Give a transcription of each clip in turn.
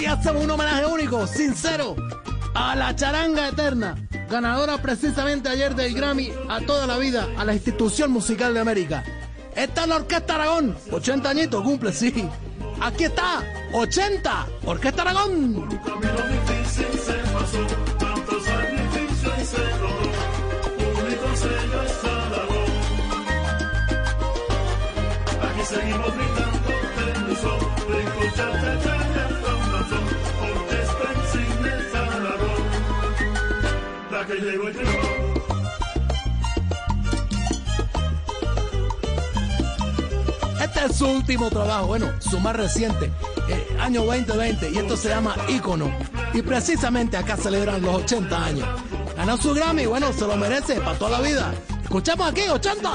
Hoy hacemos un homenaje único, sincero, a la charanga eterna, ganadora precisamente ayer del Grammy a toda la vida, a la institución musical de América. Esta es la Orquesta Aragón, 80 añitos cumple, sí. Aquí está, 80, Orquesta Aragón. Este es su último trabajo, bueno, su más reciente, eh, año 2020, y esto se llama Ícono. Y precisamente acá celebran los 80 años. Ganó su Grammy, bueno, se lo merece para toda la vida. Escuchamos aquí, 80.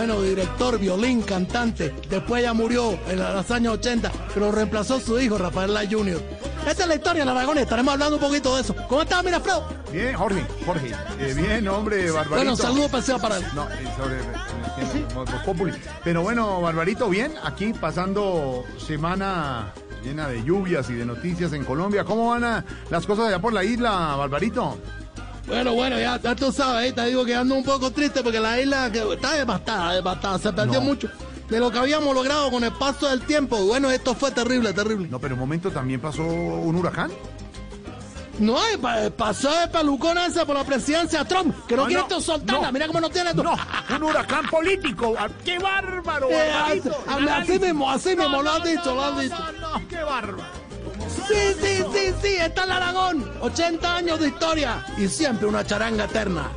Bueno, director, violín, cantante. Después ya murió en los años 80, pero reemplazó su hijo, Rafael Lai Jr. Esta es la historia de Aragón, estaremos hablando un poquito de eso. ¿Cómo estás, Mirafredo? Bien, Jorge, Jorge. Eh, bien, hombre, Barbarito. Bueno, saludo especial para él. No, eh, sobre eh, Voz Populi. Pero bueno, Barbarito, bien, aquí pasando semana llena de lluvias y de noticias en Colombia. ¿Cómo van a- las cosas allá por la isla, Barbarito? Bueno, bueno, ya, ya tú sabes, eh, te digo que ando un poco triste porque la isla que está devastada, devastada, se perdió No. mucho de lo que habíamos logrado con el paso del tiempo. Bueno, esto fue terrible, terrible. No, pero un momento también pasó un huracán. No, eh, pa- pasó el pelucón ese por la presidencia Trump, que no, No, quiere no, esto soltarla, no. mira cómo no tiene esto. No, un huracán político. Ah, ¡Qué bárbaro, Eh, Barbarito! así- mismo, así mismo, lo has dicho, lo has no, dicho. no, no, ¡Qué bárbaro! Sí, sí, sí, sí, está el Aragón. 80 años de historia y siempre una charanga eterna.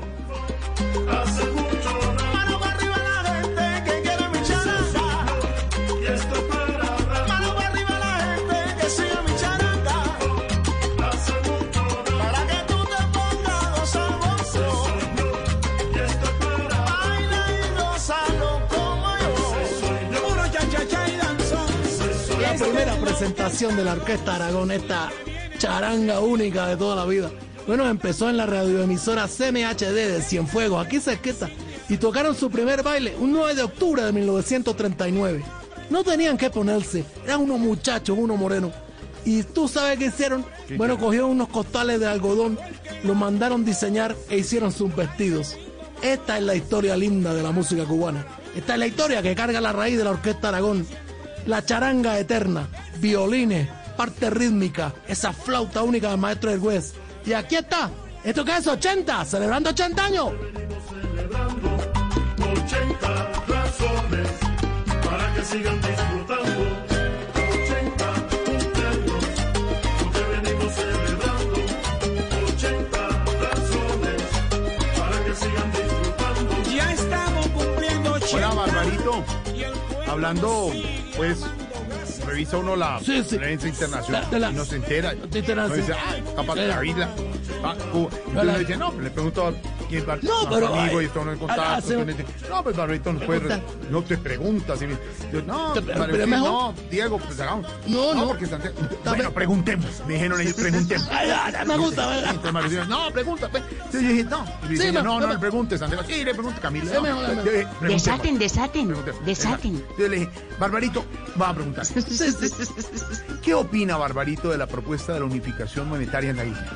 La primera presentación de la Orquesta Aragón, esta charanga única de toda la vida. Bueno, empezó en la radioemisora CMHD de Cienfuegos, aquí cerquita, y tocaron su primer baile un 9 de octubre de 1939. No tenían que ponerse, eran unos muchachos, unos morenos. ¿Y tú sabes qué hicieron? Bueno, cogieron unos costales de algodón, los mandaron diseñar e hicieron sus vestidos. Esta es la historia linda de la música cubana. Esta es la historia que carga la raíz de la Orquesta Aragón. La charanga eterna, violines, parte rítmica, esa flauta única del maestro Hergüez. Y aquí está, ¿esto qué es? 80, celebrando 80 años. Ya estamos cumpliendo 80. Hola, Barbarito. Hablando, pues, revisa uno la Sí, sí. prensa internacional La- la- y no se entera. Internacional. No dice, ah, capaz de la isla. Ah, Cuba. Entonces le dice, no, le pregunto a quién es Bar- No, pero, amigo ay, y esto no es ah, contacto. sí. dice, no, pues Barbarito no puede. No te preguntas. y me- yo, no, pero Barbarito, mejor. no, Diego, pues hagamos. No, no. porque Santiago- Bueno, preguntemos. Me dijeron ellos, preguntemos. Ay, ay, me gusta, ¿verdad? Entonces no, pregunta. pues. Yo dije, no. Y Sí, no, no me- le preguntes, Santiago. Sí, le pregunte Camila. Es no. mejor. Yo dije. Desaten, desaten, desaten. Entonces le dije, Barbarito, va a preguntar. Sí, sí, sí. ¿Qué opina Barbarito de la propuesta de la unificación monetaria en la isla?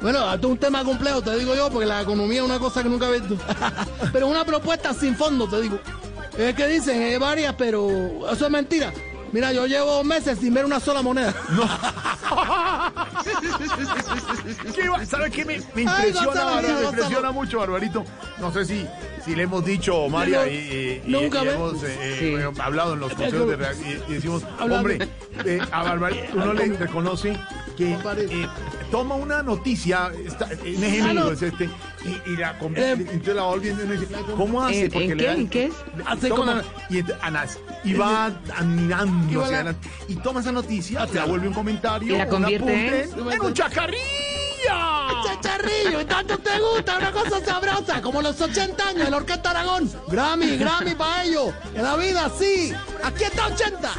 Bueno, esto es un tema complejo, te digo yo, porque la economía es una cosa que nunca he visto. pero una propuesta sin fondo, te digo. Es que dicen, hay varias, pero eso es mentira. Mira, yo llevo meses sin ver una sola moneda. ¿Qué va- ¿Sabe qué me, impresiona? Gonzalo. me impresiona mucho, Barbarito? No sé si, si le hemos dicho, María, y, y- y- Nunca y ve. hemos eh, eh, Sí. hablado en los consejos de reacción y, y decimos, hombre, eh, a Barbarito uno le reconoce que eh, toma una noticia, está, en ejemplo, Ah, es este, y, y la com- Eh. entonces la va volviendo y uno dice, ¿cómo hace? ¿En- en le qué? dan- ¿En qué? Hace toma como- una- y, anas- y va admirando Y toma esa noticia, Hacia la vuelve un comentario, Y la un convierte apunte, en un chacarrilla. Chacharrillo, y tanto te gusta, una cosa sabrosa, como los 80 años de la Orquesta Aragón. Grammy, Grammy para ellos. En la vida, sí. Aquí está 80.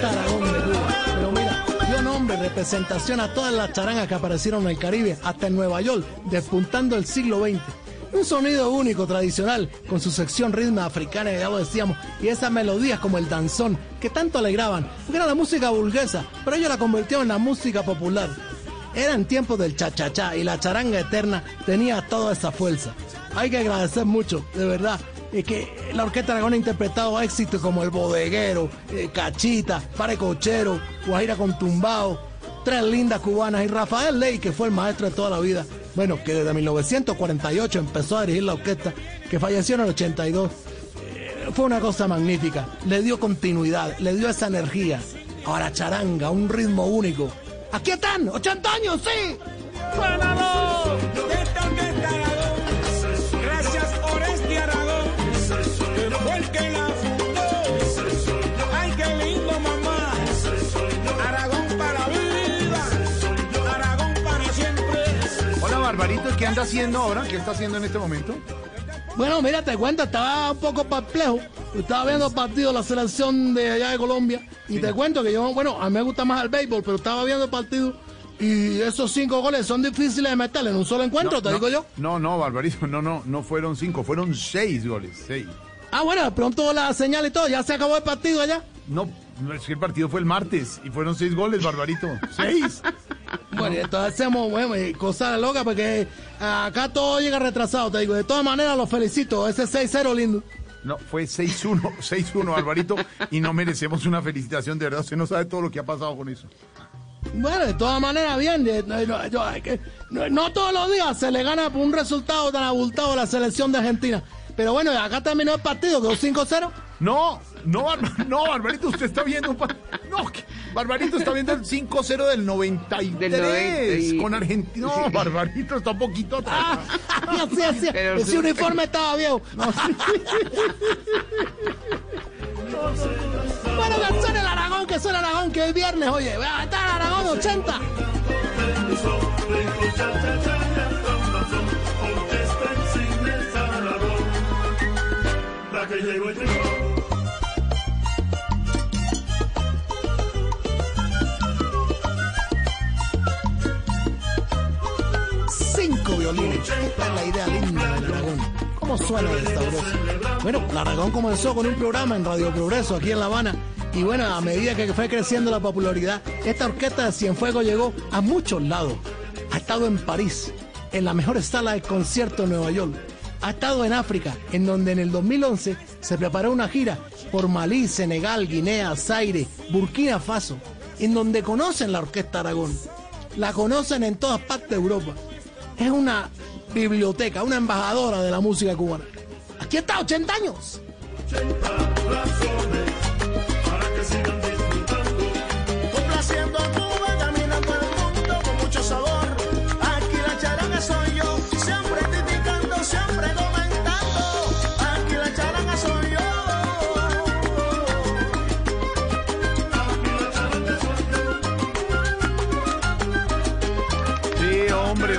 De Cuba. Pero mira, dio nombre, representación a todas las charangas que aparecieron en el Caribe, hasta en Nueva York, despuntando el siglo XX. Un sonido único, tradicional, con su sección ritmo africana, ya lo decíamos, y esas melodías como el danzón, que tanto alegraban, porque era la música burguesa, pero ellos la convirtieron en la música popular. Eran tiempos del cha-cha-cha y la charanga eterna tenía toda esa fuerza. Hay que agradecer mucho, de verdad, eh, que la Orquesta Aragón ha interpretado éxitos como El Bodeguero, eh, Cachita, Pare Cochero, Guajira con Tumbao, tres lindas cubanas y Rafael Ley, que fue el maestro de toda la vida. Bueno, que desde 1948 empezó a dirigir la orquesta, que falleció en el 82 fue una cosa magnífica. Le dio continuidad, le dio esa energía. Ahora charanga, un ritmo único. Aquí están, 80 años, sí. Anda haciendo ahora? ¿Qué está haciendo en este momento? Bueno, mira, te cuento, estaba un poco perplejo. Estaba viendo el partido de la selección de allá de Colombia. Y te cuento que yo, bueno, a mí me gusta más el béisbol, pero estaba viendo el partido. Y esos cinco goles son difíciles de meter en un solo encuentro, te no, digo yo. No, no, Barbarito, no, no, no fueron cinco, fueron seis goles, seis. Ah, bueno, de pronto la señal y todo, ya se acabó el partido allá. No, no, es que el partido fue el martes y fueron seis goles, Barbarito. Seis. Bueno, entonces hacemos bueno, cosas locas porque acá todo llega retrasado, te digo. De todas maneras, los felicito. Ese 6-0 lindo. No, fue 6-1, 6-1, Barbarito, y no merecemos una felicitación, de verdad. Usted no sabe todo lo que ha pasado con eso. Bueno, de todas maneras, bien. no, no, yo- no- no todos los días se le gana por un resultado tan abultado a la selección de Argentina. Pero bueno, acá terminó el partido, quedó 5-0. No, no, no, Barbarito, usted está viendo un pa- No, que- Barbarito está viendo el 5-0 del 93 Del 90 y- con Argentina. No, Barbarito está un poquito atrás. Así, así. Pero Ese sí. uniforme estaba viejo. bueno, que suene el Aragón, que suene el Aragón, que hoy viernes, oye. Vea, está el Aragón 80. Cinco Esta es la idea linda del Aragón. ¿Cómo suena de sabroso? Bueno, el Aragón comenzó con un programa en Radio Progreso aquí en La Habana. Y bueno, a medida que fue creciendo la popularidad, esta orquesta de Cienfuegos llegó a muchos lados. Ha estado en París, en la mejor sala de concierto de Nueva York. Ha estado en África, en donde en el 2011 se preparó una gira por Malí, Senegal, Guinea, Zaire, Burkina Faso, en donde conocen la Orquesta Aragón. La conocen en todas partes de Europa. Es una biblioteca, una embajadora de la música cubana. Aquí está, 80 años. Complaciendo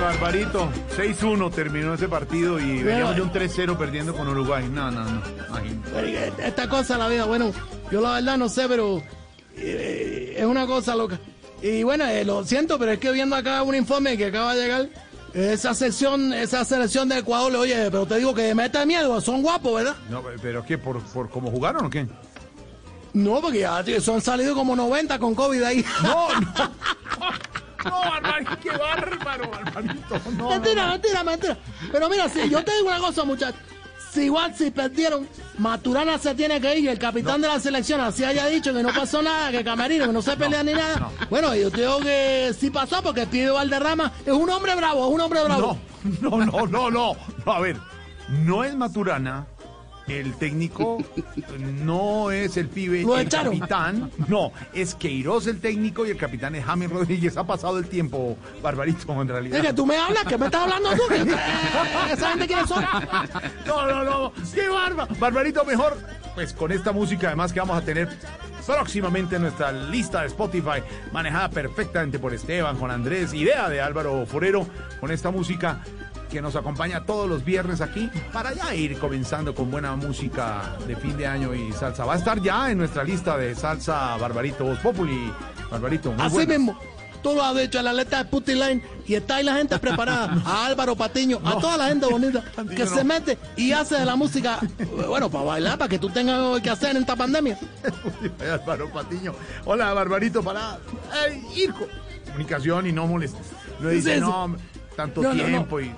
Barbarito. 6-1 terminó ese partido y veníamos de un 3-0 perdiendo con Uruguay. No, no, no. imagínate. Esta cosa la vida, bueno, yo la verdad no sé, pero eh, es una cosa loca. Y bueno, eh, lo siento, pero es que viendo acá un informe que acaba de llegar, esa sección, esa selección de Ecuador, oye, pero te digo que mete miedo, son guapos, ¿verdad? No, pero ¿qué? ¿Por, por cómo jugaron o qué? No, porque ya tío, son salido como 90 con COVID ahí. No, no. No, Barbarito, qué bárbaro, Barbarito. No, mentira, no, no. mentira, mentira. Pero mira, si yo te digo una cosa, muchachos. Si igual si perdieron, Maturana se tiene que ir y el capitán de la selección así haya dicho que no pasó nada, que Camerino, que no se pelea ni nada. Bueno, yo te digo que sí pasó porque el pibe Valderrama es un hombre bravo, es un hombre bravo. No, no, no, no, no. No, a ver, no es Maturana. El técnico no es el pibe, Lo el echaron. capitán. No, es Queiroz el técnico y el capitán es James Rodríguez. Ha pasado el tiempo, Barbarito, en realidad. Que tú me hablas, que me estás hablando tú. que- ¿Esa gente quiénes son? No, no, no. ¡Qué barba! Barbarito, mejor. Pues con esta música, además, que vamos a tener próximamente en nuestra lista de Spotify, manejada perfectamente por Esteban, con Andrés, idea de Álvaro Forero, con esta música que nos acompaña todos los viernes aquí para ya ir comenzando con buena música de fin de año y salsa. Va a estar ya en nuestra lista de salsa Barbarito Voz Populi. Barbarito, muy Así buena. mismo. Tú lo has dicho, la letra de Putty Line y está ahí la gente preparada. A Álvaro Patiño, a toda la gente bonita que no. se mete y hace de la música, bueno, para bailar, para que tú tengas algo que hacer en esta pandemia. Álvaro Patiño. Hola, Barbarito, para ir con comunicación y no molestes. No dice, Sí, sí. no, tanto no. tiempo y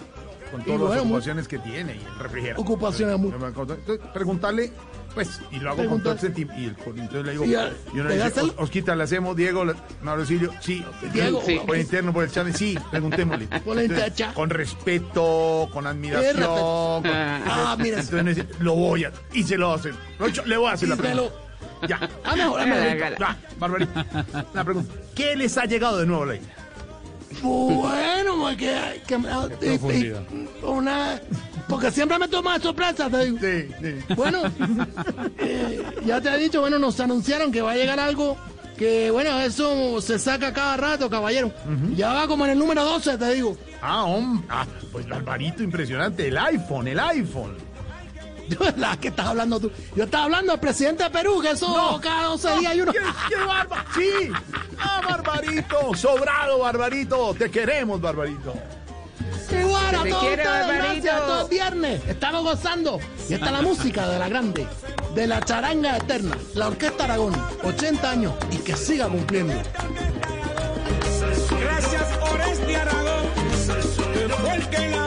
con todas las ocupaciones que tiene y el refrigerador. Ocupaciones mu- Entonces, preguntarle, pues, y lo hago con todo el sentimiento. Y el, entonces le digo, Y al- y uno ¿le dice, el- "Os- Osquita, le hacemos, Diego, le- Mauricio, sí. Diego, sí. Por interno, por el channel, sí, preguntémosle. Por la Entonces. Con respeto, con admiración. respeto. con- Ah, mira. Entonces lo voy a, y se lo hacen. Lo le voy a hacer la pregunta. Ya. Ah, mejor, ah, mejor. Ah, Barbarito, la pregunta. ¿Qué les ha llegado de nuevo a la isla? Bueno, porque que, y- profundidad. una porque siempre me toma de sorpresa, te digo. Sí, sí. Bueno, eh, ya te he dicho, bueno, nos anunciaron que va a llegar algo que, bueno, eso se saca cada rato, caballero. Ya va como en el número 12, te digo. Ah, hombre. Ah, pues Barbarito, impresionante. El iPhone, el iPhone. La que estás hablando tú. Yo estaba hablando del presidente de Perú, que eso cada 12 días hay uno. ¿Qué, qué barba? Sí. Ah, Barbarito. Sobrado, Barbarito. Te queremos, Barbarito. Igual a todos quiere, ustedes, Barbarito. gracias, viernes. Estamos gozando. Y esta es la música de la grande, de la charanga eterna, la Orquesta Aragón, 80 años y que siga cumpliendo. Gracias Oreste Aragón, que fue el que la